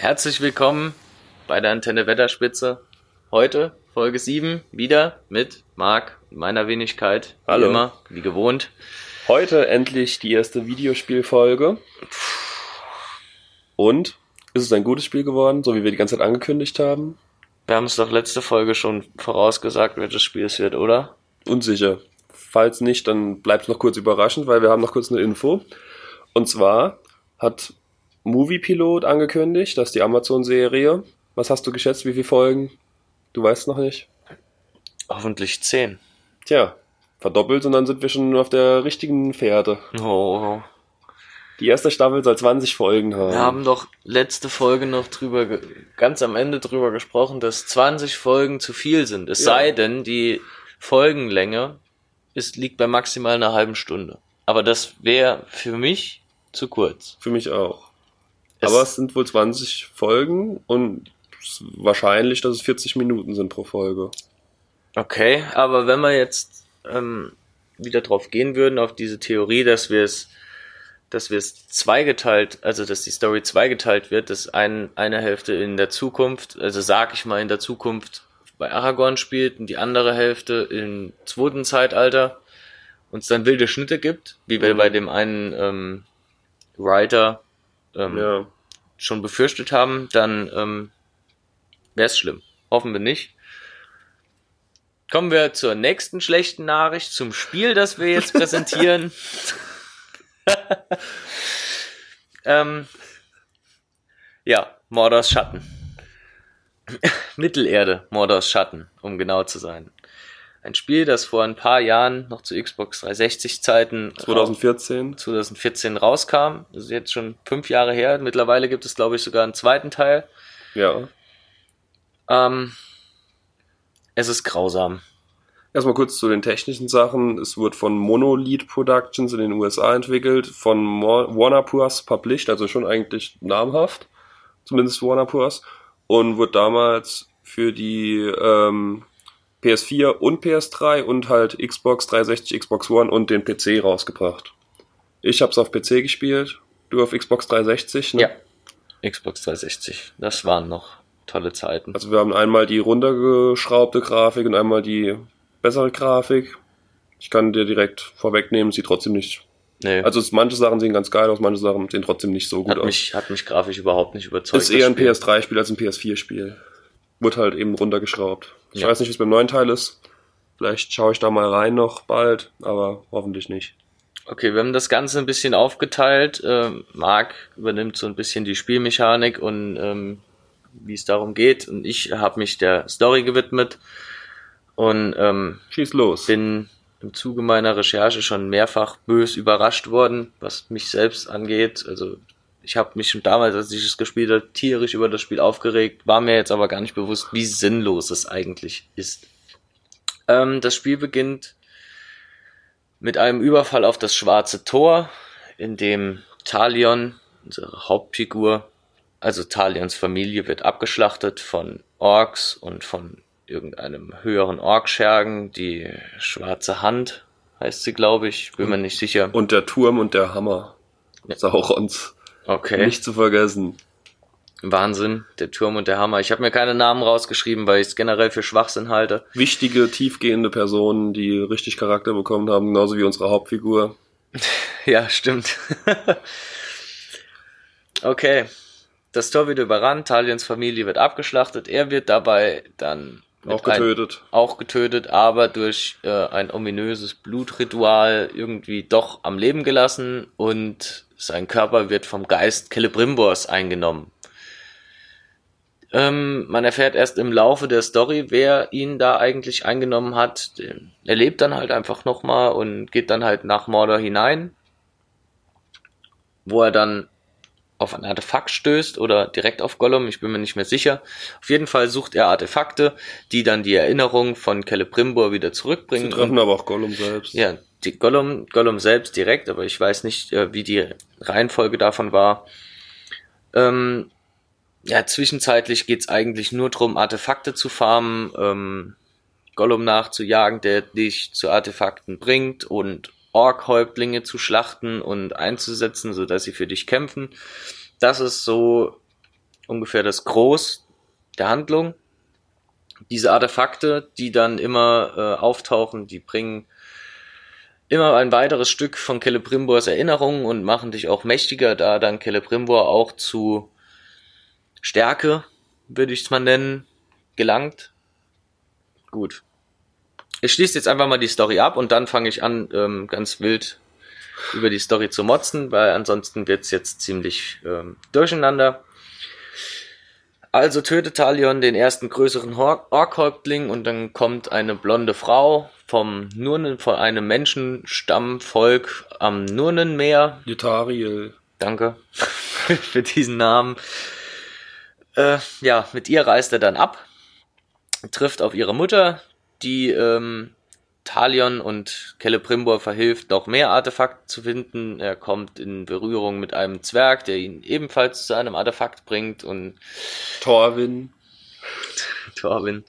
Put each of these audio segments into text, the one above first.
Herzlich willkommen bei der Antenne Wetterspitze. Heute Folge 7 wieder mit Marc und meiner Wenigkeit. Wie Hallo. immer, wie gewohnt. Heute endlich die erste Videospielfolge. Und ist es ein gutes Spiel geworden, so wie wir die ganze Zeit angekündigt haben? Wir haben es doch letzte Folge schon vorausgesagt, welches Spiel es wird, oder? Unsicher. Falls nicht, dann bleibt es noch kurz überraschend, weil wir haben noch kurz eine Info. Und zwar hat Movie Pilot angekündigt, dass die Amazon-Serie. Was hast du geschätzt? Wie viele Folgen? Du weißt noch nicht. Hoffentlich 10. Tja, verdoppelt und dann sind wir schon auf der richtigen Fährte. Oh, Die erste Staffel soll 20 Folgen haben. wir haben doch letzte Folge noch drüber, ganz am Ende drüber gesprochen, dass 20 Folgen zu viel sind. Es Ja. sei denn, die Folgenlänge ist, liegt bei maximal einer halben Stunde. Aber das wäre für mich zu kurz. Für mich auch. Es- Aber es sind wohl 20 Folgen und wahrscheinlich, dass es 40 Minuten sind pro Folge. Okay, aber wenn wir jetzt ähm, wieder drauf gehen würden, auf diese Theorie, dass wir es, dass wir es zweigeteilt, also dass die Story zweigeteilt wird, dass ein, eine Hälfte in der Zukunft, also sag ich mal in der Zukunft bei Aragorn spielt und die andere Hälfte im zweiten Zeitalter und es dann wilde Schnitte gibt, wie wir Mhm. bei dem einen ähm, Writer ähm, Ja. schon befürchtet haben, dann ähm, wäre es schlimm. Hoffen wir nicht. Kommen wir zur nächsten schlechten Nachricht, zum Spiel, das wir jetzt präsentieren. ähm, ja, Mordors Schatten. Mittelerde, Mordors Schatten, um genau zu sein. Ein Spiel, das vor ein paar Jahren noch zu Xbox 360 Zeiten 2014. 2014 rauskam. Das ist jetzt schon fünf Jahre her. Mittlerweile gibt es, glaube ich, sogar einen zweiten Teil. Ja. Ähm, es ist grausam. Erstmal kurz zu den technischen Sachen. Es wurde von Monolith Productions in den USA entwickelt, von Warner Bros. published, also schon eigentlich namhaft. Zumindest Warner Bros. Und wurde damals für die ähm, PS4 und PS3 und halt Xbox 360, Xbox One und den PC rausgebracht. Ich hab's auf PC gespielt, du auf Xbox 360, ne? Ja. Xbox 360. Das waren noch tolle Zeiten. Also wir haben einmal die runtergeschraubte Grafik und einmal die bessere Grafik. Ich kann dir direkt vorwegnehmen, sieht trotzdem nicht. Nee, Also es, manche Sachen sehen ganz geil aus, manche Sachen sehen trotzdem nicht so gut hat aus. mich, hat mich grafisch überhaupt nicht überzeugt. ist eher ein das Spiel. PS3-Spiel als ein PS4-Spiel. Wurde halt eben runtergeschraubt. Ich Ja. weiß nicht, wie es beim neuen Teil ist. Vielleicht schaue ich da mal rein noch bald, aber hoffentlich nicht. Okay, wir haben das Ganze ein bisschen aufgeteilt. Ähm, Marc übernimmt so ein bisschen die Spielmechanik und ähm, wie es darum geht. Und ich habe mich der Story gewidmet und ähm, Schieß los. bin im Zuge meiner Recherche schon mehrfach bös überrascht worden, was mich selbst angeht. Also ich habe mich schon damals, als ich es gespielt habe, tierisch über das Spiel aufgeregt, war mir jetzt aber gar nicht bewusst, wie sinnlos es eigentlich ist. Ähm, das Spiel beginnt mit einem Überfall auf das Schwarze Tor, in dem Talion, unsere Hauptfigur, also Talions Familie wird abgeschlachtet von Orks und von irgendeinem höheren Orkschergen, die schwarze Hand heißt sie, glaube ich, bin mir nicht sicher. Und der Turm und der Hammer. Ja. Saurons. Okay, Nicht zu vergessen. Wahnsinn, der Turm und der Hammer. Ich habe mir keine Namen rausgeschrieben, weil ich es generell für Schwachsinn halte. Wichtige, tiefgehende Personen, die richtig Charakter bekommen haben, genauso wie unsere Hauptfigur. Ja, stimmt. okay. Das Tor wird überrannt, Talions Familie wird abgeschlachtet, er wird dabei dann Auch getötet. Ein, auch getötet, aber durch äh, ein ominöses Blutritual irgendwie doch am Leben gelassen und sein Körper wird vom Geist Celebrimbors eingenommen. Ähm, man erfährt erst im Laufe der Story, wer ihn da eigentlich eingenommen hat. Er lebt dann halt einfach nochmal und geht dann halt nach Mordor hinein, wo er dann auf ein Artefakt stößt oder direkt auf Gollum, ich bin mir nicht mehr sicher. Auf jeden Fall sucht er Artefakte, die dann die Erinnerung von Celebrimbor wieder Sie zurückbringen. treffen aber auch Gollum selbst. Ja, die Gollum, Gollum selbst direkt, aber ich weiß nicht, äh, wie die Reihenfolge davon war. Ähm, ja, zwischenzeitlich geht's eigentlich nur drum, Artefakte zu farmen, ähm, Gollum nachzujagen, der dich zu Artefakten bringt und Ork-Häuptlinge zu schlachten und einzusetzen, sodass sie für dich kämpfen. Das ist so ungefähr das Groß der Handlung. Diese Artefakte, die dann immer äh, auftauchen, die bringen immer ein weiteres Stück von Celebrimbors Erinnerungen und machen dich auch mächtiger, da dann Celebrimbor auch zu Stärke, würde ich es mal nennen, gelangt. Gut. Ich schließe jetzt einfach mal die Story ab und dann fange ich an, ähm, ganz wild über die Story zu motzen, weil ansonsten wird's jetzt ziemlich ähm, durcheinander. Also tötet Talion den ersten größeren Orkhäuptling und dann kommt eine blonde Frau vom Nurnen, von einem Menschenstammvolk am Nurnenmeer. Jutariel. Danke für diesen Namen. Äh, ja, mit ihr reist er dann ab, trifft auf ihre Mutter, die ähm, Talion und Celebrimbor verhilft, noch mehr Artefakte zu finden. Er kommt in Berührung mit einem Zwerg, der ihn ebenfalls zu einem Artefakt bringt und Torwin. Torwin.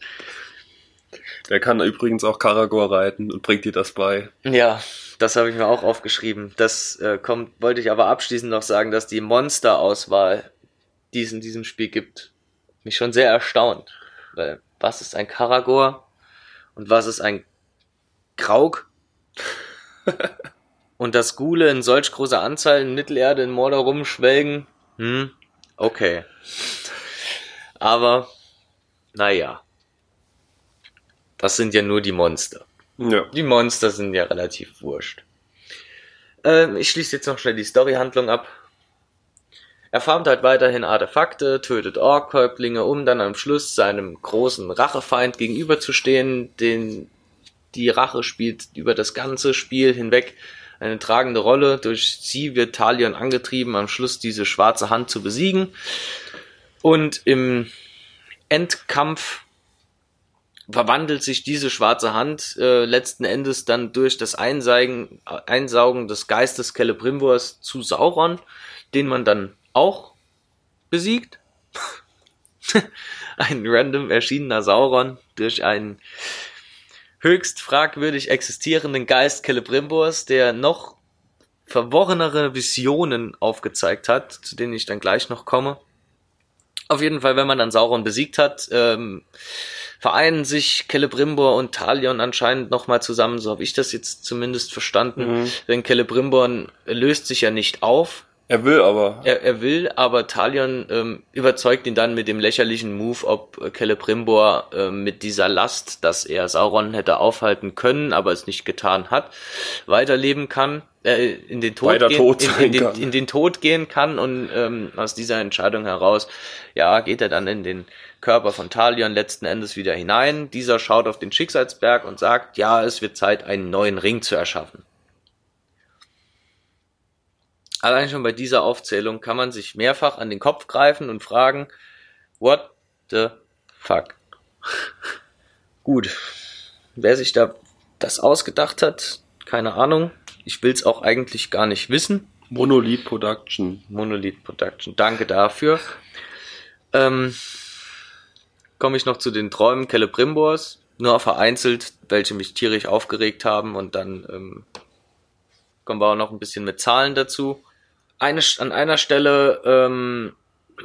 Der kann übrigens auch Karagor reiten und bringt dir das bei. Ja, das habe ich mir auch aufgeschrieben. Das äh, kommt, wollte ich aber abschließend noch sagen, dass die Monsterauswahl, die es in diesem Spiel gibt, mich schon sehr erstaunt. Weil was ist ein Karagor und was ist ein Krauk. und dass Gule in solch großer Anzahl in Mittelerde in Mordor rumschwelgen, hm, okay. Aber, naja. Das sind ja nur die Monster. Ja. Die Monster sind ja relativ wurscht. Ähm, ich schließe jetzt noch schnell die Storyhandlung ab. Er farmt halt weiterhin Artefakte, tötet Orkhäuptlinge, um dann am Schluss seinem großen Rachefeind gegenüberzustehen, den die Rache spielt über das ganze Spiel hinweg eine tragende Rolle. Durch sie wird Talion angetrieben, am Schluss diese schwarze Hand zu besiegen. Und im Endkampf verwandelt sich diese schwarze Hand äh, letzten Endes dann durch das Einsaugen, Einsaugen des Geistes Celebrimbors zu Sauron, den man dann auch besiegt. ein random erschienener Sauron durch einen höchst fragwürdig existierenden Geist Celebrimbors, der noch verworrenere Visionen aufgezeigt hat, zu denen ich dann gleich noch komme. Auf jeden Fall, wenn man dann Sauron besiegt hat, ähm, vereinen sich Celebrimbor und Talion anscheinend nochmal zusammen, so habe ich das jetzt zumindest verstanden. Mhm. Denn Celebrimbor löst sich ja nicht auf, er will aber. Er, er will, aber Talion ähm, überzeugt ihn dann mit dem lächerlichen Move, ob Celebrimbor äh, mit dieser Last, dass er Sauron hätte aufhalten können, aber es nicht getan hat, weiterleben kann, äh, in den Tod, gehen, tot in, in, den, in den Tod gehen kann und ähm, aus dieser Entscheidung heraus, ja, geht er dann in den Körper von Talion letzten Endes wieder hinein. Dieser schaut auf den Schicksalsberg und sagt, ja, es wird Zeit, einen neuen Ring zu erschaffen. Allein schon bei dieser Aufzählung kann man sich mehrfach an den Kopf greifen und fragen, what the fuck? Gut. Wer sich da das ausgedacht hat, keine Ahnung. Ich will's auch eigentlich gar nicht wissen. Monolith Production. Monolith Production. Danke dafür. Ähm, Komme ich noch zu den Träumen Celebrimbors. Nur vereinzelt, welche mich tierisch aufgeregt haben und dann ähm, kommen wir auch noch ein bisschen mit Zahlen dazu eine, an einer Stelle ähm,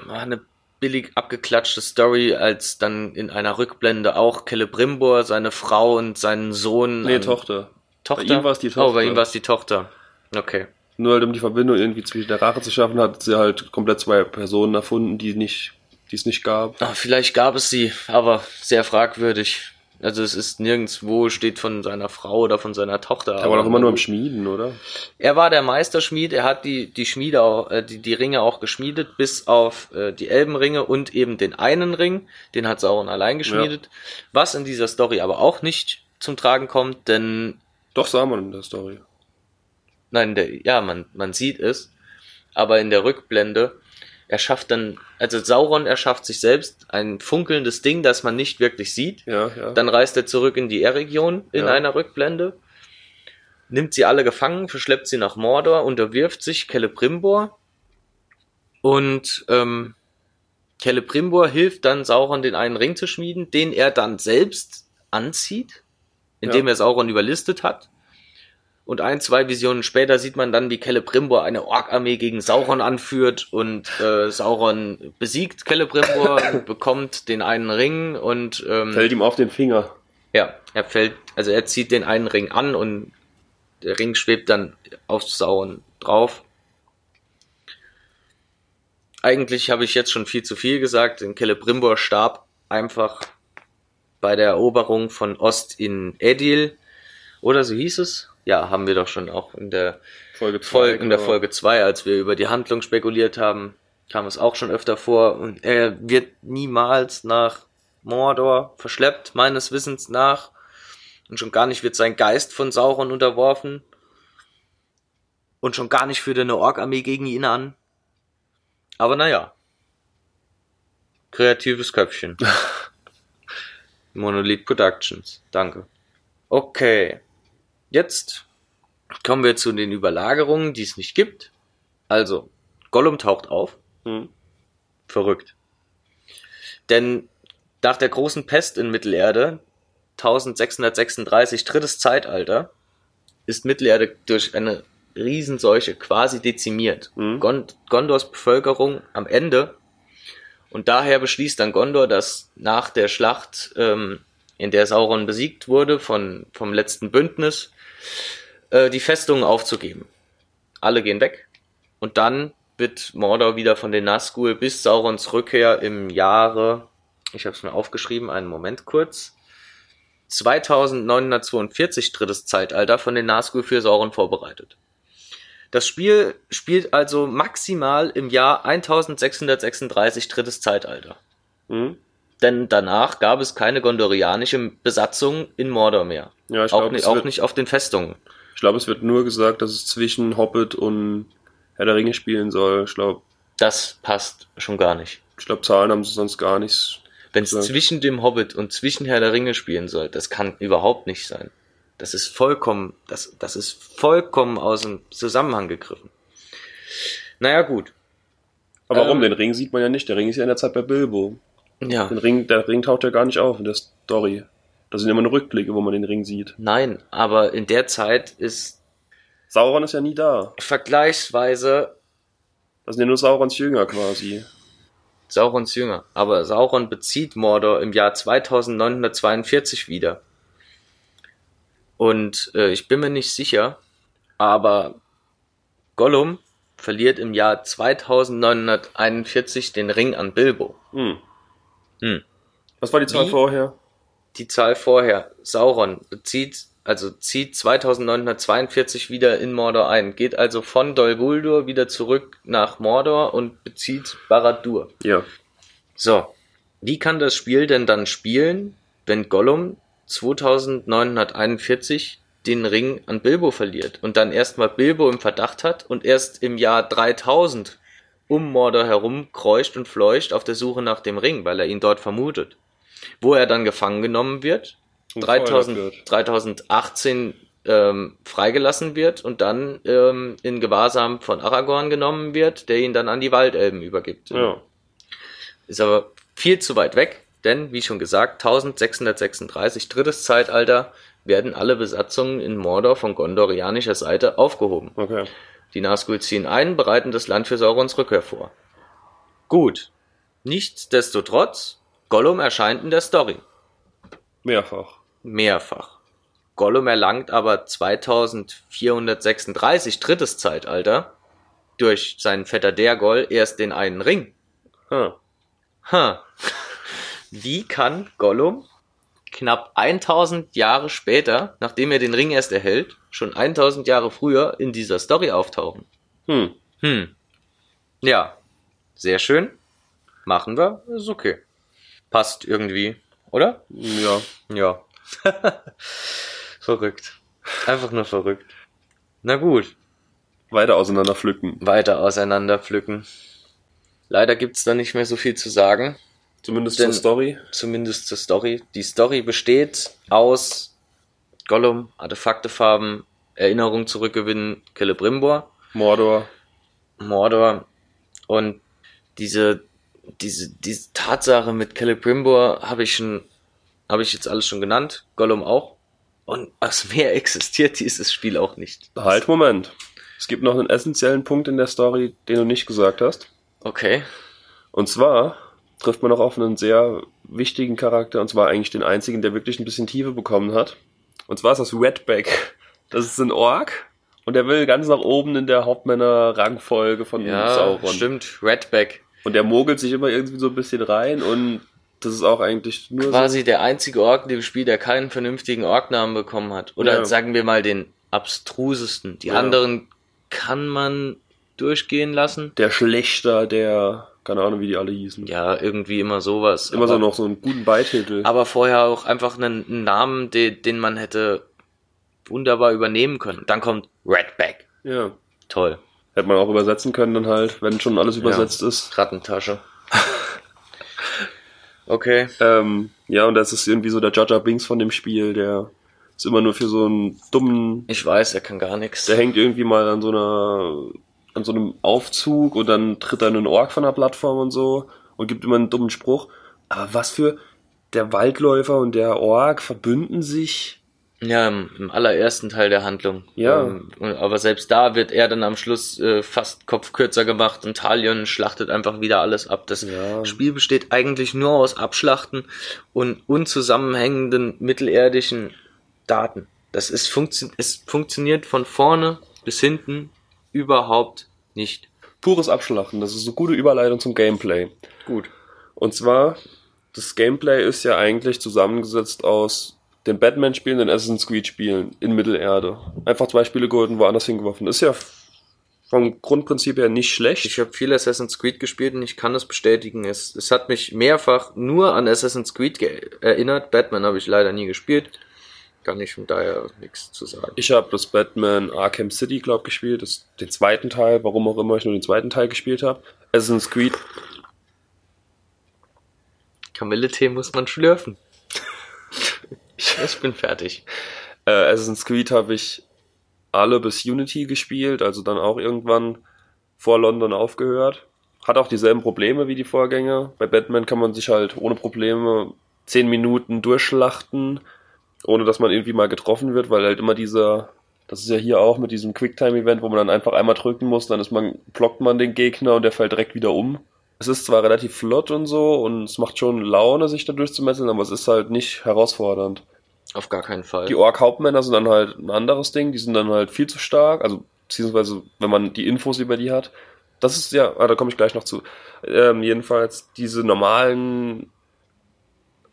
eine billig abgeklatschte Story, als dann in einer Rückblende auch Celebrimbor, seine Frau und seinen Sohn. Nee, Tochter. Tochter? Bei ihm war es die Tochter. Oh, bei ihm war es die Tochter. Okay. Nur halt um die Verbindung irgendwie zwischen der Rache zu schaffen, hat sie halt komplett zwei Personen erfunden, die nicht, die es nicht gab. Ach, vielleicht gab es sie, aber sehr fragwürdig. Also es ist nirgendwo steht von seiner Frau oder von seiner Tochter. Er war doch immer nur im Schmieden, oder? Er war der Meisterschmied, er hat die, die Schmiede auch, äh, die, die Ringe auch geschmiedet, bis auf äh, die Elbenringe und eben den einen Ring, den hat Sauron allein geschmiedet. Ja. Was in dieser Story aber auch nicht zum Tragen kommt, denn. Doch sah man in der Story. Nein, der, ja, man, man sieht es, aber in der Rückblende er schafft dann, also Sauron erschafft sich selbst ein funkelndes Ding, das man nicht wirklich sieht. Ja, ja. Dann reist er zurück in die R-Region in ja. einer Rückblende, nimmt sie alle gefangen, verschleppt sie nach Mordor, unterwirft sich Celebrimbor und ähm, Celebrimbor hilft dann Sauron, den einen Ring zu schmieden, den er dann selbst anzieht, indem er Sauron überlistet hat. Und ein, zwei Visionen später sieht man dann, wie Celebrimbor eine Ork-Armee gegen Sauron anführt und äh, Sauron besiegt Celebrimbor und bekommt den einen Ring und ähm, Fällt ihm auf den Finger. ja, er fällt, also er zieht den einen Ring an und der Ring schwebt dann auf Sauron drauf. Eigentlich habe ich jetzt schon viel zu viel gesagt, denn Celebrimbor starb einfach bei der Eroberung von Ost in Edil. Oder so hieß es? Ja, haben wir doch schon auch in der Folge zwei, Folge, in der genau. Folge 2, als wir über die Handlung spekuliert haben, kam es auch schon öfter vor. Und er wird niemals nach Mordor verschleppt, meines Wissens nach. Und schon gar nicht wird sein Geist von Sauron unterworfen. Und schon gar nicht führt er eine Ork-Armee gegen ihn an. Aber naja. Kreatives Köpfchen. Monolith Productions. Danke. Okay. Jetzt kommen wir zu den Überlagerungen, die es nicht gibt. Also, Gollum taucht auf. Hm. Verrückt. Denn nach der großen Pest in Mittelerde, 1636, drittes Zeitalter, ist Mittelerde durch eine Riesenseuche quasi dezimiert. Mhm. Gon Gondors Bevölkerung am Ende. Und daher beschließt dann Gondor, dass nach der Schlacht, ähm, in der Sauron besiegt wurde von, vom letzten Bündnis, äh, die Festungen aufzugeben. Alle gehen weg. Und dann wird Mordor wieder von den Nazgul bis Saurons Rückkehr im Jahre, ich habe es mir aufgeschrieben, einen Moment kurz, 2942 drittes Zeitalter von den Nazgul für Sauron vorbereitet. Das Spiel spielt also maximal im Jahr 1636 drittes Zeitalter. Hm. Denn danach gab es keine gondorianische Besatzung in Mordor mehr. Ja, ich auch, glaube, nicht, auch wird- nicht auf den Festungen. ich glaub, es wird nur gesagt, dass es zwischen Hobbit und Herr der Ringe spielen soll. Ich glaube, Das passt schon gar nicht. ich glaub, Zahlen haben sie sonst gar nichts. Wenn es zwischen dem Hobbit und zwischen Herr der Ringe spielen soll, das kann überhaupt nicht sein. Das ist vollkommen, das, das ist vollkommen aus dem Zusammenhang gegriffen. Naja, gut. Aber warum? Ähm. Den Ring sieht man ja nicht. Der Ring ist ja in der Zeit bei Bilbo. Ja. Den Ring, der Ring taucht ja gar nicht auf in der Story. Das sind immer nur Rückblicke, wo man den Ring sieht. Nein, aber in der Zeit ist Sauron ist ja nie da. vergleichsweise Das sind ja nur Saurons Jünger quasi. Saurons Jünger. Aber Sauron bezieht Mordor im Jahr 2942 wieder. Und äh, ich bin mir nicht sicher, aber Gollum verliert im Jahr 2941 den Ring an Bilbo. Hm. Hm. Was war die Zahl Wie? vorher? Die Zahl vorher, Sauron bezieht, also zieht 2942 wieder in Mordor ein, geht also von Dol Guldur wieder zurück nach Mordor und bezieht Barad-dûr. Ja. So, wie kann das Spiel denn dann spielen, wenn Gollum 2941 den Ring an Bilbo verliert und dann erstmal Bilbo im Verdacht hat und erst im Jahr 3000 um Mordor herum kreucht und fleucht auf der Suche nach dem Ring, weil er ihn dort vermutet. Wo er dann gefangen genommen wird, Und 3000, gefeuert wird. 3018 ähm, freigelassen wird und dann ähm, in Gewahrsam von Aragorn genommen wird, der ihn dann an die Waldelben übergibt. Ja. Ist aber viel zu weit weg, denn, wie schon gesagt, 1636, drittes Zeitalter, werden alle Besatzungen in Mordor von gondorianischer Seite aufgehoben. Okay. Die Nazgul ziehen ein, bereiten das Land für Saurons Rückkehr vor. Gut. Nichtsdestotrotz, Gollum erscheint in der Story. Mehrfach. Mehrfach. Gollum erlangt aber 2436, drittes Zeitalter, durch seinen Vetter Dergol erst den einen Ring. Ha. Ha. Wie kann Gollum knapp 1000 Jahre später, nachdem er den Ring erst erhält, schon 1000 Jahre früher in dieser Story auftauchen? Hm. Hm. Ja. Sehr schön. Machen wir. Ist okay. Passt irgendwie, oder? Ja. Ja. verrückt. Einfach nur verrückt. Na gut. Weiter auseinander pflücken. Weiter auseinander pflücken. Leider gibt's da nicht mehr so viel zu sagen. Zumindest Denn- zur Story. zumindest zur Story. Die Story besteht aus Gollum, Artefaktefarben, Erinnerung zurückgewinnen, Celebrimbor, Mordor. Mordor und diese, diese, diese Tatsache mit Celebrimbor habe ich schon, habe ich jetzt alles schon genannt, Gollum auch. Und aus mehr existiert dieses Spiel auch nicht. Halt, Moment. Es gibt noch einen essentiellen Punkt in der Story, den du nicht gesagt hast. Okay. Und zwar trifft man noch auf einen sehr wichtigen Charakter, und zwar eigentlich den einzigen, der wirklich ein bisschen Tiefe bekommen hat. Und zwar ist das Redback. Das ist ein Ork. Und der will ganz nach oben in der Hauptmänner-Rangfolge von Ja, Sauron. stimmt. Redback. Und der mogelt sich immer irgendwie so ein bisschen rein und das ist auch eigentlich nur so. Quasi der einzige Ork in dem Spiel, der keinen vernünftigen Orknamen bekommen hat. Oder Ja. sagen wir mal den abstrusesten. Die Ja. anderen kann man durchgehen lassen. Der Schlechter, der, keine Ahnung, wie die alle hießen. Ja, irgendwie immer sowas. Immer aber, so noch so einen guten Beititel. Aber vorher auch einfach einen, einen Namen, den, den man hätte wunderbar übernehmen können. Dann kommt Redback. ja. Toll. Hätte man auch übersetzen können dann halt, wenn schon alles übersetzt ist. Rattentasche. okay. Ähm, ja, und das ist irgendwie so der Jaja Binks von dem Spiel, der ist immer nur für so einen dummen, Ich weiß, er kann gar nichts. der hängt irgendwie mal an so einer, an so einem Aufzug und dann tritt dann ein Ork von der Plattform und so und gibt immer einen dummen Spruch. Aber was für, der Waldläufer und der Ork verbünden sich. Ja, im, im allerersten Teil der Handlung. Ja. Ähm, aber selbst da wird er dann am Schluss äh, fast kopfkürzer gemacht und Talion schlachtet einfach wieder alles ab. Das Ja. Spiel besteht eigentlich nur aus Abschlachten und unzusammenhängenden mittelerdischen Daten. Das ist funktio es funktioniert von vorne bis hinten überhaupt nicht. Pures Abschlachten, das ist eine gute Überleitung zum Gameplay. Gut. Und zwar, das Gameplay ist ja eigentlich zusammengesetzt aus den Batman-Spielen, den Assassin's Creed-Spielen in Mittelerde. Einfach zwei Spiele geholt und woanders hingeworfen. Ist ja vom Grundprinzip her nicht schlecht. Ich habe viel Assassin's Creed gespielt und ich kann das bestätigen. Es, es hat mich mehrfach nur an Assassin's Creed erinnert. Batman habe ich leider nie gespielt. Kann ich von daher nichts zu sagen. Ich habe das Batman Arkham City, glaube gespielt, das, den zweiten Teil, warum auch immer ich nur den zweiten Teil gespielt habe. Assassin's Creed, Kamilletee muss man schlürfen. ich bin fertig. äh, Assassin's Creed habe ich alle bis Unity gespielt, also dann auch irgendwann vor London aufgehört. Hat auch dieselben Probleme wie die Vorgänger. Bei Batman kann man sich halt ohne Probleme zehn Minuten durchschlachten, ohne dass man irgendwie mal getroffen wird, weil halt immer dieser, das ist ja hier auch mit diesem Quicktime-Event, wo man dann einfach einmal drücken muss, dann ist man, blockt man den Gegner und der fällt direkt wieder um. Es ist zwar relativ flott und so und es macht schon Laune, sich da durchzumesseln, aber es ist halt nicht herausfordernd. Auf gar keinen Fall. Die Ork-Hauptmänner sind dann halt ein anderes Ding, die sind dann halt viel zu stark, also beziehungsweise wenn man die Infos über die hat. Das ist ja, ah, da komme ich gleich noch zu. Ähm, jedenfalls diese normalen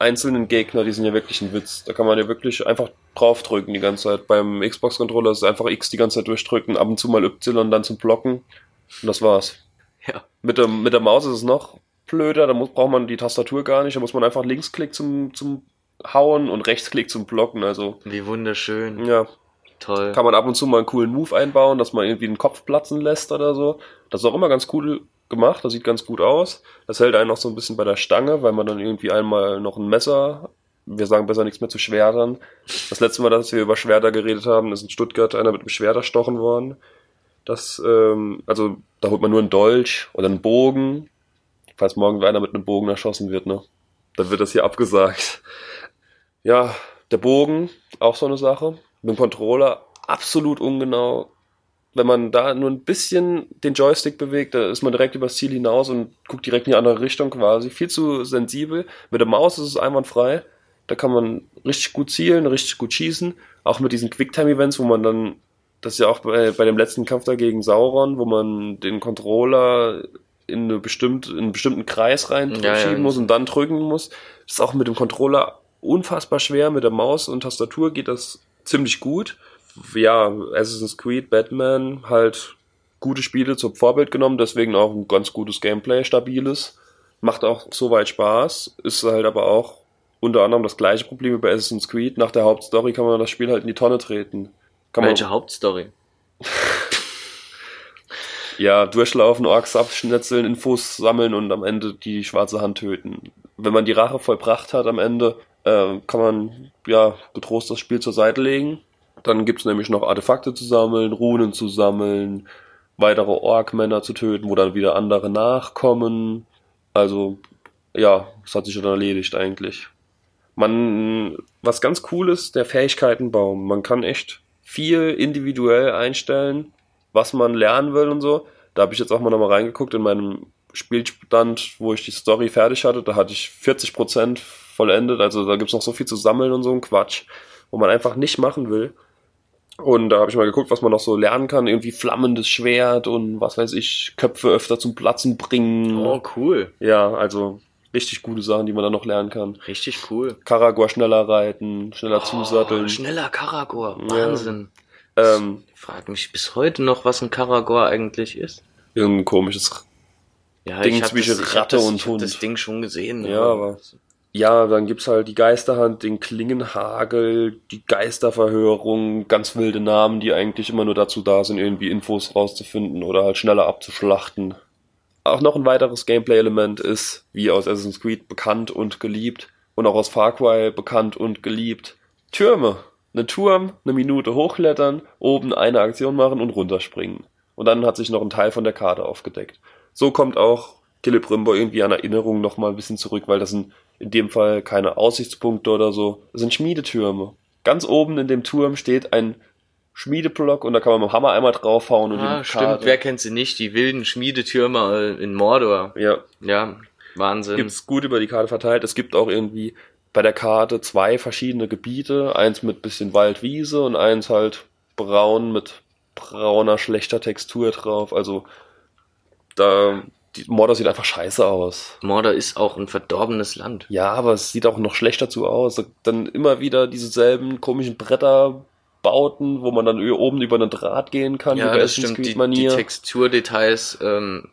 einzelnen Gegner, die sind ja wirklich ein Witz. Da kann man ja wirklich einfach draufdrücken die ganze Zeit. Beim Xbox-Controller ist es einfach X die ganze Zeit durchdrücken, ab und zu mal Y dann zum Blocken. Und das war's. ja. Mit der, mit der Maus ist es noch blöder, da muss, braucht man die Tastatur gar nicht, da muss man einfach Linksklick zum, zum Hauen und Rechtsklick zum Blocken. Also, Wie wunderschön. ja, Toll. kann man ab und zu mal einen coolen Move einbauen, dass man irgendwie den Kopf platzen lässt oder so. Das ist auch immer ganz cool gemacht, das sieht ganz gut aus. Das hält einen auch so ein bisschen bei der Stange, weil man dann irgendwie einmal noch ein Messer, wir sagen besser nichts mehr zu Schwertern. Das letzte Mal, dass wir über Schwerter geredet haben, ist in Stuttgart einer mit einem Schwert erstochen worden. Das, ähm, also da holt man nur einen Dolch oder einen Bogen, falls morgen einer mit einem Bogen erschossen wird, ne? Dann wird das hier abgesagt. Ja, der Bogen, auch so eine Sache. Mit dem Controller absolut ungenau. Wenn man da nur ein bisschen den Joystick bewegt, da ist man direkt übers Ziel hinaus und guckt direkt in die andere Richtung quasi. Viel zu sensibel. Mit der Maus ist es einwandfrei. Da kann man richtig gut zielen, richtig gut schießen. Auch mit diesen Quicktime-Events, wo man dann, das ist ja auch bei, bei dem letzten Kampf da gegen Sauron, wo man den Controller in, eine bestimmt, in einen bestimmten Kreis reinschieben Ja, ja. muss und dann drücken muss. Das ist auch mit dem Controller unfassbar schwer. Mit der Maus und Tastatur geht das ziemlich gut. Ja, Assassin's Creed, Batman, halt gute Spiele zum Vorbild genommen, deswegen auch ein ganz gutes Gameplay, stabiles. Macht auch soweit Spaß, ist halt aber auch unter anderem das gleiche Problem wie bei Assassin's Creed. Nach der Hauptstory kann man das Spiel halt in die Tonne treten. Kann Welche man, Hauptstory? ja, durchlaufen, Orks abschnetzeln, Infos sammeln und am Ende die schwarze Hand töten. Wenn man die Rache vollbracht hat am Ende, äh, kann man ja getrost das Spiel zur Seite legen. Dann gibt's nämlich noch Artefakte zu sammeln, Runen zu sammeln, weitere Ork-Männer zu töten, wo dann wieder andere nachkommen. Also, ja, das hat sich schon erledigt eigentlich. Man, was ganz cool ist, der Fähigkeitenbaum. Man kann echt viel individuell einstellen, was man lernen will und so. Da habe ich jetzt auch mal nochmal reingeguckt in meinem Spielstand, wo ich die Story fertig hatte. Da hatte ich 40% vollendet. Also da gibt's noch so viel zu sammeln und so ein Quatsch, wo man einfach nicht machen will. Und da habe ich mal geguckt, was man noch so lernen kann. Irgendwie flammendes Schwert und was weiß ich, Köpfe öfter zum Platzen bringen. Oh, cool. Ja, also richtig gute Sachen, die man dann noch lernen kann. Richtig cool. Karagor schneller reiten, schneller Oh, zusatteln. schneller Karagor. Ja. Wahnsinn. Ähm, Ich frage mich bis heute noch, was ein Karagor eigentlich ist. irgendein komisches. Ja, Ding ich zwischen das, ich Ratte das, und ich hab Hund. das Ding schon gesehen. Ja, aber- Ja, dann gibt's halt die Geisterhand, den Klingenhagel, die Geisterverhörung, ganz wilde Namen, die eigentlich immer nur dazu da sind, irgendwie Infos rauszufinden oder halt schneller abzuschlachten. Auch noch ein weiteres Gameplay-Element ist, wie aus Assassin's Creed bekannt und geliebt und auch aus Far Cry bekannt und geliebt, Türme. Einen Turm, eine Minute hochklettern, oben eine Aktion machen und runterspringen. Und dann hat sich noch ein Teil von der Karte aufgedeckt. So kommt auch Celebrimbor irgendwie an Erinnerungen nochmal ein bisschen zurück, weil das sind in dem Fall keine Aussichtspunkte oder so. Das sind Schmiedetürme. Ganz oben in dem Turm steht ein Schmiedeblock und da kann man mit dem Hammer einmal draufhauen und Ah, stimmt. Karte. Wer kennt sie nicht? Die wilden Schmiedetürme äh, in Mordor. Ja, Ja, Wahnsinn. gibt's gut über die Karte verteilt. Es gibt auch irgendwie bei der Karte zwei verschiedene Gebiete. Eins mit bisschen Waldwiese und eins halt braun mit brauner, schlechter Textur drauf. Also da, die Mordor sieht einfach scheiße aus. Mordor ist auch ein verdorbenes Land. Ja, aber es sieht auch noch schlechter zu aus. Dann immer wieder diese selben komischen Bretterbauten, wo man dann oben über einen Draht gehen kann, Ja, das stimmt. Die, die. Texturdetails ähm,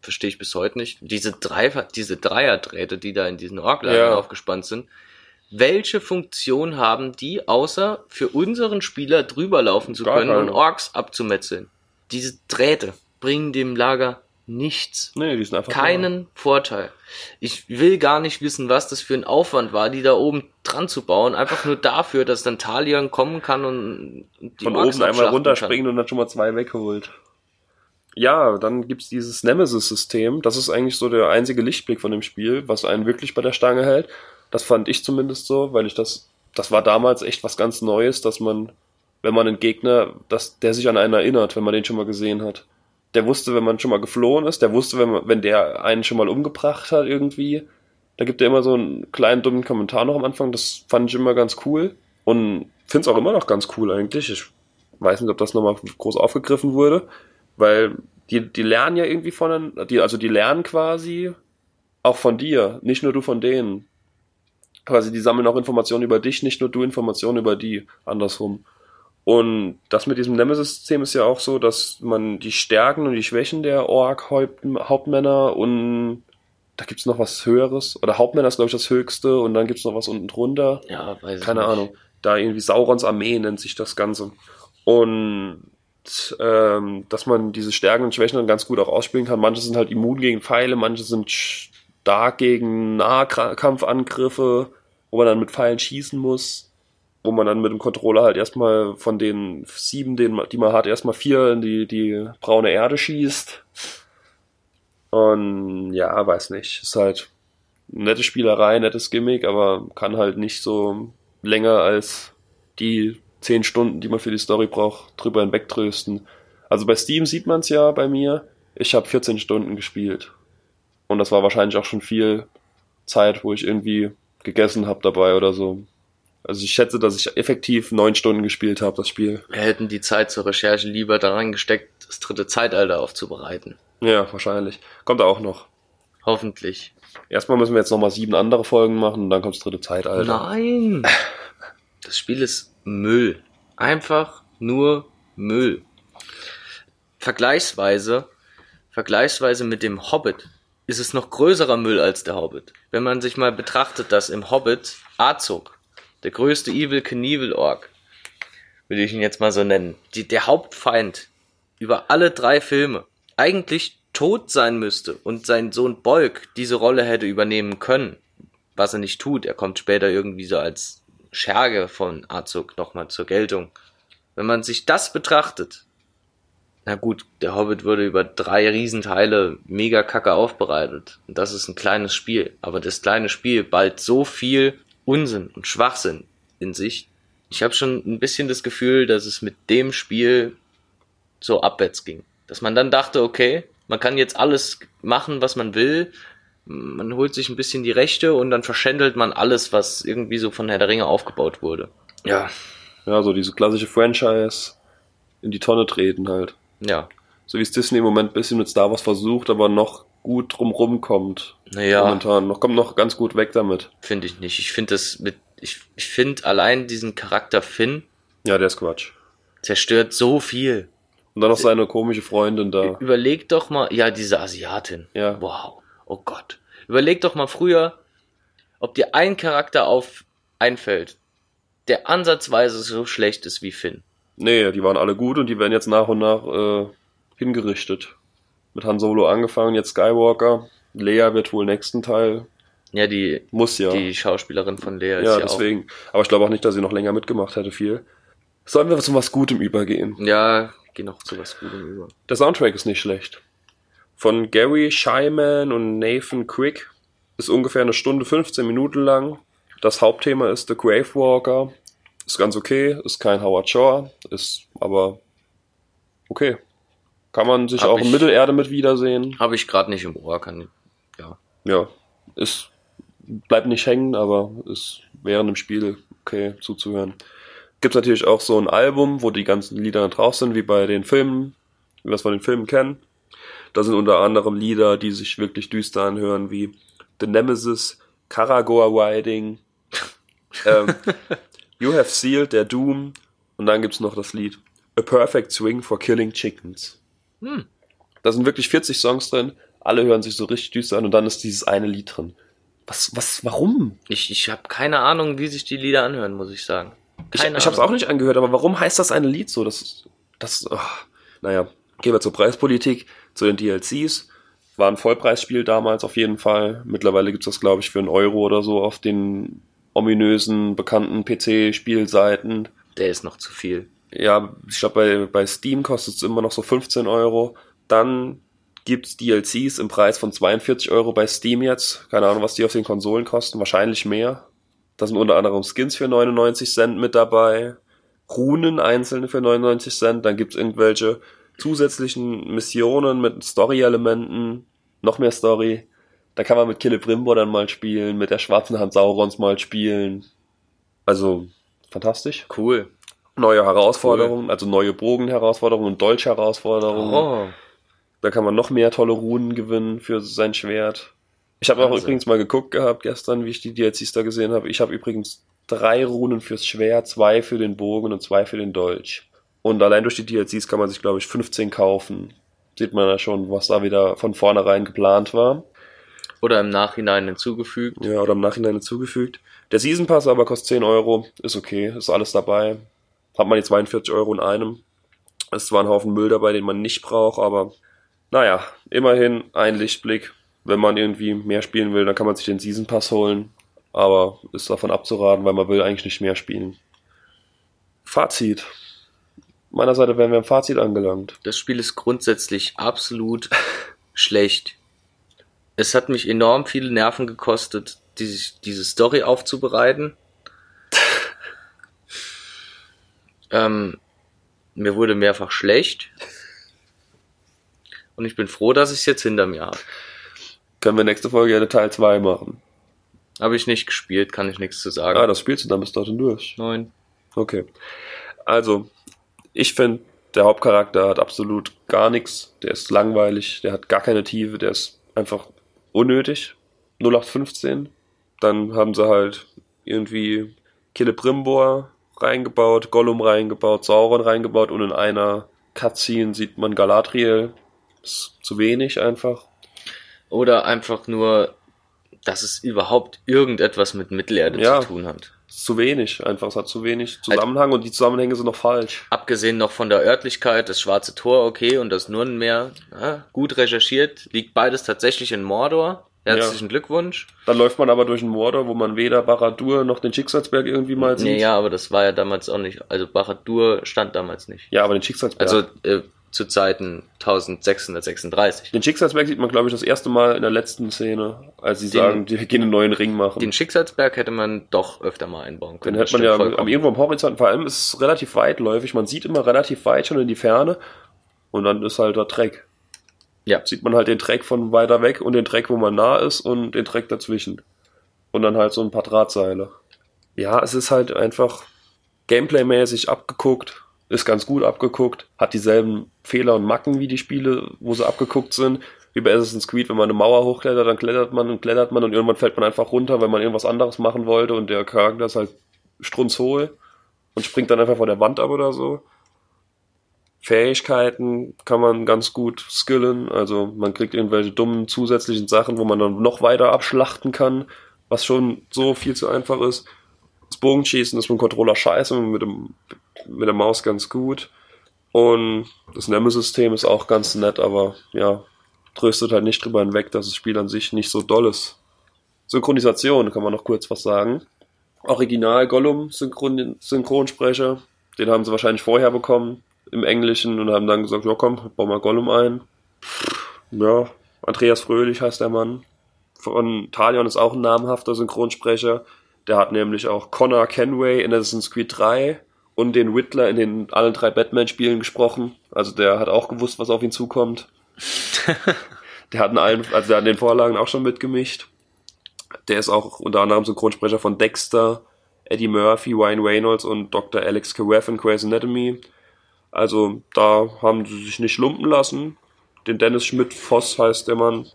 verstehe ich bis heute nicht. Diese, drei, diese Dreierdrähte, die da in diesen Orklagern Ja. aufgespannt sind, welche Funktion haben die, außer für unseren Spieler drüber laufen zu Gar können und keine. Orks abzumetzeln? Diese Drähte bringen dem Lager nichts. Nee, die sind einfach Keinen Vorteil. Ich will gar nicht wissen, was das für ein Aufwand war, die da oben dran zu bauen. Einfach nur dafür, dass dann Talion kommen kann und die von Orks oben einmal runterspringen und dann schon mal zwei weggeholt. Ja, dann gibt's dieses Nemesis-System. Das ist eigentlich so der einzige Lichtblick von dem Spiel, was einen wirklich bei der Stange hält. Das fand ich zumindest so, weil ich das, das war damals echt was ganz Neues, dass man, wenn man einen Gegner, dass der sich an einen erinnert, wenn man den schon mal gesehen hat. Der wusste, wenn man schon mal geflohen ist, der wusste, wenn, wenn der einen schon mal umgebracht hat irgendwie. Da gibt er immer so einen kleinen dummen Kommentar noch am Anfang. Das fand ich immer ganz cool. Und find's auch immer noch ganz cool eigentlich. Ich weiß nicht, ob das nochmal groß aufgegriffen wurde, weil die, die lernen ja irgendwie von, die, also die lernen quasi auch von dir, nicht nur du von denen. Quasi, die sammeln auch Informationen über dich, nicht nur du Informationen über die, andersrum. Und das mit diesem Nemesis-System ist ja auch so, dass man die Stärken und die Schwächen der Ork-Hauptmänner und da gibt's noch was Höheres, oder Hauptmänner ist, glaube ich, das Höchste, und dann gibt's noch was unten drunter. Ja, weiß ich Keine nicht. Ahnung. Da irgendwie Saurons Armee nennt sich das Ganze. Und ähm, dass man diese Stärken und Schwächen dann ganz gut auch ausspielen kann. Manche sind halt immun gegen Pfeile, manche sind stark gegen Nahkampfangriffe, wo man dann mit Pfeilen schießen muss, wo man dann mit dem Controller halt erstmal von den sieben, den, die man hat, erstmal vier in die, die braune Erde schießt. Und ja, weiß nicht. Ist halt nette Spielerei, nettes Gimmick, aber kann halt nicht so länger als die zehn Stunden, die man für die Story braucht, drüber hinwegtrösten. Also bei Steam sieht man es ja bei mir. Ich habe 14 Stunden gespielt. Und das war wahrscheinlich auch schon viel Zeit, wo ich irgendwie gegessen habe dabei oder so. Also ich schätze, dass ich effektiv neun Stunden gespielt habe, das Spiel. Wir hätten die Zeit zur Recherche lieber daran gesteckt, das dritte Zeitalter aufzubereiten. Ja, wahrscheinlich. Kommt auch noch. Hoffentlich. Erstmal müssen wir jetzt nochmal sieben andere Folgen machen und dann kommt das dritte Zeitalter. Nein! Das Spiel ist Müll. Einfach nur Müll. Vergleichsweise, vergleichsweise mit dem Hobbit ist es noch größerer Müll als der Hobbit. Wenn man sich mal betrachtet, dass im Hobbit Azog, der größte Evil Knievel Ork, will ich ihn jetzt mal so nennen, die, der Hauptfeind über alle drei Filme eigentlich tot sein müsste und sein Sohn Bolk diese Rolle hätte übernehmen können, was er nicht tut. Er kommt später irgendwie so als Scherge von Azog nochmal zur Geltung. Wenn man sich das betrachtet, na gut, der Hobbit wurde über drei Riesenteile mega kacke aufbereitet. Und das ist ein kleines Spiel. Aber das kleine Spiel ballt so viel Unsinn und Schwachsinn in sich. Ich habe schon ein bisschen das Gefühl, dass es mit dem Spiel so abwärts ging. Dass man dann dachte, okay, man kann jetzt alles machen, was man will. Man holt sich ein bisschen die Rechte und dann verschändelt man alles, was irgendwie so von Herr der Ringe aufgebaut wurde. Ja, Ja, so diese klassische Franchise in die Tonne treten halt. ja. So wie es Disney im Moment ein bisschen mit Star Wars versucht, aber noch gut drumrum kommt. Naja, Momentan. Noch kommt noch ganz gut weg damit. finde ich nicht. Ich finde das mit, ich, ich finde allein diesen Charakter Finn Ja, der ist Quatsch. zerstört so viel. Und dann noch seine komische Freundin da. Überleg doch mal, ja, diese Asiatin. Ja. Wow. Oh Gott. Überleg doch mal früher, ob dir ein Charakter auf einfällt, der ansatzweise so schlecht ist wie Finn. Nee, die waren alle gut und die werden jetzt nach und nach äh, hingerichtet. Mit Han Solo angefangen, jetzt Skywalker. Leia wird wohl nächsten Teil. Ja, die, Muss ja. die Schauspielerin von Lea ist ja, ja, deswegen. Aber ich glaube auch nicht, dass sie noch länger mitgemacht hätte viel. Sollen wir zu was Gutem übergehen? auch. Ja, geh noch zu was Gutem über. Der Soundtrack ist nicht schlecht. Von Gary Shyman und Nathan Quick. Ist ungefähr eine Stunde 15 Minuten lang. Das Hauptthema ist The Grave Walker. Ist ganz okay, ist kein Howard Shore, ist aber okay. Kann man sich Hab auch in Mittelerde mit wiedersehen. Habe ich gerade nicht im Ohr, kann ja. Ja, ist bleibt nicht hängen, aber ist während dem Spiel okay zuzuhören. Gibt natürlich auch so ein Album, wo die ganzen Lieder drauf sind, wie bei den Filmen, wie wir es von den Filmen kennen. Da sind unter anderem Lieder, die sich wirklich düster anhören, wie The Nemesis, Karagor Riding, ähm, You Have Sealed, der Doom und dann gibt's noch das Lied A Perfect Swing for Killing Chickens. Hm. Da sind wirklich 40 Songs drin, alle hören sich so richtig düster an und dann ist dieses eine Lied drin. Was, was, warum? Ich, ich habe keine Ahnung, wie sich die Lieder anhören, muss ich sagen. Ich, Keine ich habe es auch nicht angehört, aber warum heißt das eine Lied so? Das, das, oh, naja, gehen wir zur Preispolitik, zu den DLCs. War ein Vollpreisspiel damals auf jeden Fall. Mittlerweile gibt's das, glaube ich, für einen Euro oder so auf den ominösen, bekannten PC-Spielseiten. Der ist noch zu viel. Ja, ich glaube, bei, bei Steam kostet es immer noch so 15 Euro. Dann gibt's DLCs im Preis von 42 Euro bei Steam jetzt. Keine Ahnung, was die auf den Konsolen kosten. Wahrscheinlich mehr. Da sind unter anderem Skins für 99 Cent mit dabei. Runen einzelne für 99 Cent. Dann gibt's irgendwelche zusätzlichen Missionen mit Story-Elementen. Noch mehr Story. Da kann man mit Celebrimbor dann mal spielen, mit der schwarzen Hand Saurons mal spielen. Also, fantastisch Cool. Neue Herausforderungen, also neue Bogenherausforderungen und Dolch-Herausforderungen. Oh. Da kann man noch mehr tolle Runen gewinnen für sein Schwert. Ich habe auch übrigens mal geguckt gehabt gestern, wie ich die DLCs da gesehen habe. Ich habe übrigens drei Runen fürs Schwert, zwei für den Bogen und zwei für den Dolch. Und allein durch die DLCs kann man sich, glaube ich, 15 kaufen. Sieht man ja schon, was da wieder von vornherein geplant war. Oder im Nachhinein hinzugefügt. Ja, oder im Nachhinein hinzugefügt. Der Season Pass aber kostet 10 Euro. Ist okay, ist alles dabei. Hat man die 42 Euro in einem. Ist zwar ein Haufen Müll dabei, den man nicht braucht, aber naja, immerhin ein Lichtblick. Wenn man irgendwie mehr spielen will, dann kann man sich den Season Pass holen. Aber ist davon abzuraten, weil man will eigentlich nicht mehr spielen. Fazit. Meiner Seite wären wir am Fazit angelangt. Das Spiel ist grundsätzlich absolut schlecht. Es hat mich enorm viele Nerven gekostet, diese, diese Story aufzubereiten. Ähm, mir wurde mehrfach schlecht. Und ich bin froh, dass ich es jetzt hinter mir habe. Können wir nächste Folge ja Teil 2 machen. Habe ich nicht gespielt, kann ich nichts zu sagen. Ah, das spielst du dann bis dorthin durch. Neun. Okay. Also, ich finde, der Hauptcharakter hat absolut gar nichts. Der ist langweilig, der hat gar keine Tiefe, der ist einfach unnötig. 0815. Dann haben sie halt irgendwie Celebrimbor reingebaut, Gollum reingebaut, Sauron reingebaut und in einer Cutscene sieht man Galadriel. Ist zu wenig einfach. Oder einfach nur, dass es überhaupt irgendetwas mit Mittelerde Ja. zu tun hat. Ist zu wenig einfach. Es hat zu wenig Zusammenhang und die Zusammenhänge sind noch falsch. Abgesehen noch von der Örtlichkeit, das Schwarze Tor, okay, und das Nurnmeer, ja, gut recherchiert, liegt beides tatsächlich in Mordor. Herzlichen Glückwunsch. Dann läuft man aber durch einen Mordor, wo man weder Baradur noch den Schicksalsberg irgendwie mal sieht. Nee, ja, aber das war ja damals auch nicht, also Baradur stand damals nicht. Ja, aber den Schicksalsberg. Also äh, zu Zeiten 1636. Den Schicksalsberg sieht man, glaube ich, das erste Mal in der letzten Szene, als sie Den- sagen, die gehen einen neuen Ring machen. Den Schicksalsberg hätte man doch öfter mal einbauen Den können. hört das man ja am, irgendwo am Horizont, vor allem ist es relativ weitläufig, man sieht immer relativ weit schon in die Ferne und dann ist halt der Dreck. Ja. Sieht man halt den Dreck von weiter weg und den Dreck, wo man nah ist und den Dreck dazwischen. Und dann halt so ein paar Drahtseile. Ja, es ist halt einfach gameplaymäßig abgeguckt, ist ganz gut abgeguckt, hat dieselben Fehler und Macken wie die Spiele, wo sie abgeguckt sind. Wie bei Assassin's Creed, wenn man eine Mauer hochklettert, dann klettert man und klettert man und irgendwann fällt man einfach runter, weil man irgendwas anderes machen wollte und der Charakter ist halt strunzhohl und springt dann einfach vor der Wand ab oder so. Fähigkeiten kann man ganz gut skillen, also man kriegt irgendwelche dummen zusätzlichen Sachen, wo man dann noch weiter abschlachten kann, was schon so viel zu einfach ist. Das Bogenschießen ist mit dem Controller scheiße mit, dem, mit der Maus ganz gut. Und das Nemesis-System ist auch ganz nett, aber ja, tröstet halt nicht drüber hinweg, dass das Spiel an sich nicht so doll ist. Synchronisation, kann man noch kurz was sagen. Original Gollum Synchron Synchronsprecher, den haben sie wahrscheinlich vorher bekommen im Englischen und haben dann gesagt, ja komm, bau mal Gollum ein. Ja, Andreas Fröhlich heißt der Mann. Von Talion ist auch ein namhafter Synchronsprecher. Der hat nämlich auch Connor Kenway in Assassin's Creed 3 und den Whittler in den allen drei Batman-Spielen gesprochen. Also der hat auch gewusst, was auf ihn zukommt. der hat in allen, also der hat in den Vorlagen auch schon mitgemischt. Der ist auch unter anderem Synchronsprecher von Dexter, Eddie Murphy, Ryan Reynolds und Dr. Alex Karev in Grey's Anatomy. Also da haben sie sich nicht lumpen lassen. Den Dennis Schmidt-Voss heißt der Mann.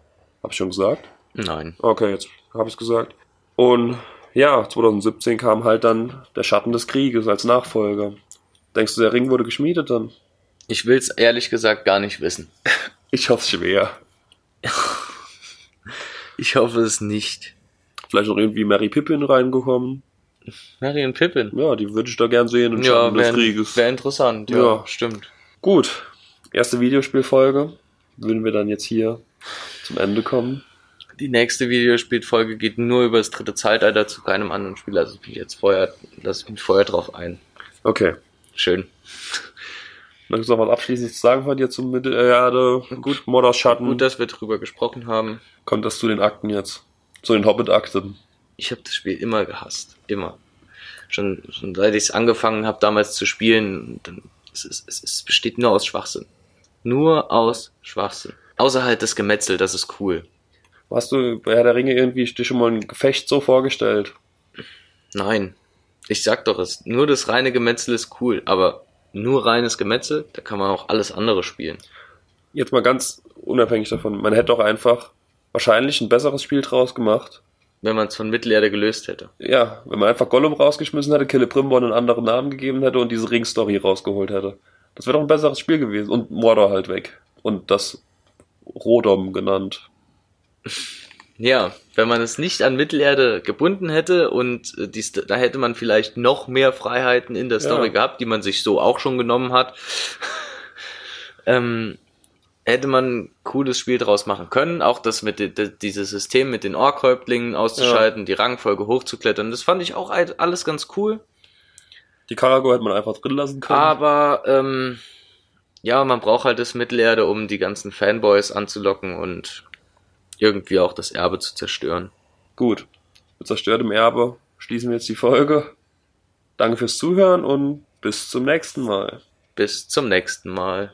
Hab ich schon gesagt? Nein. Okay, jetzt habe ich es gesagt. Und ja, 2017 kam halt dann der Schatten des Krieges als Nachfolger. Denkst du, der Ring wurde geschmiedet dann? Ich will es ehrlich gesagt gar nicht wissen. Ich hoffe schwer. Ich hoffe es nicht. Vielleicht noch irgendwie Mary Pippin reingekommen. Marion Pippin. Ja, die würde ich da gern sehen im Ja, Schatten des wäre Krieges. wär interessant. Ja, Ja. stimmt. Gut, erste Videospielfolge. Würden wir dann jetzt hier zum Ende kommen. Die nächste Videospielfolge geht nur über das dritte Zeitalter zu keinem anderen Spiel. Also ich bin jetzt vorher, ich mich vorher drauf ein. Okay. Schön. Möchtest du noch was abschließend zu sagen von dir zum Mittelerde? Gut, Mordors Schatten. Gut, dass wir drüber gesprochen haben. Kommt das zu den Akten jetzt? Zu den Hobbit-Akten. Ich habe das Spiel immer gehasst. Immer. Schon, schon seit ich es angefangen habe, damals zu spielen, dann, es, ist, es, es besteht nur aus Schwachsinn. Nur aus Schwachsinn. Außer halt das Gemetzel, das ist cool. Hast du bei Herr der Ringe irgendwie dir schon mal ein Gefecht so vorgestellt? Nein. Ich sag doch, es, nur das reine Gemetzel ist cool, aber nur reines Gemetzel, da kann man auch alles andere spielen. Jetzt mal ganz unabhängig davon. Man hätte doch einfach wahrscheinlich ein besseres Spiel draus gemacht. Wenn man es von Mittelerde gelöst hätte. Ja, wenn man einfach Gollum rausgeschmissen hätte, Celebrimbor einen anderen Namen gegeben hätte und diese Ring-Story rausgeholt hätte. Das wäre doch ein besseres Spiel gewesen. Und Mordor halt weg. Und das Rodom genannt. Ja, wenn man es nicht an Mittelerde gebunden hätte und äh, die, da hätte man vielleicht noch mehr Freiheiten in der Story Ja. gehabt, die man sich so auch schon genommen hat, ähm, hätte man ein cooles Spiel draus machen können. Auch das mit de, de, dieses System mit den Orkhäuptlingen auszuschalten, die Rangfolge hochzuklettern, das fand ich auch all- alles ganz cool. Die Karago hätte man einfach drin lassen können. Aber ähm, ja, man braucht halt das Mittelerde, um die ganzen Fanboys anzulocken und irgendwie auch das Erbe zu zerstören. Gut. Mit zerstörtem Erbe schließen wir jetzt die Folge. Danke fürs Zuhören und bis zum nächsten Mal. Bis zum nächsten Mal.